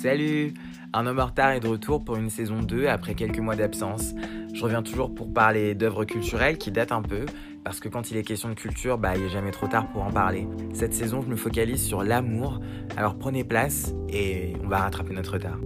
Salut Un homme en retard est de retour pour une saison 2 après quelques mois d'absence. Je reviens toujours pour parler d'œuvres culturelles qui datent un peu, parce que quand il est question de culture, bah, il n'est jamais trop tard pour en parler. Cette saison, je me focalise sur l'amour, alors prenez place et on va rattraper notre retard.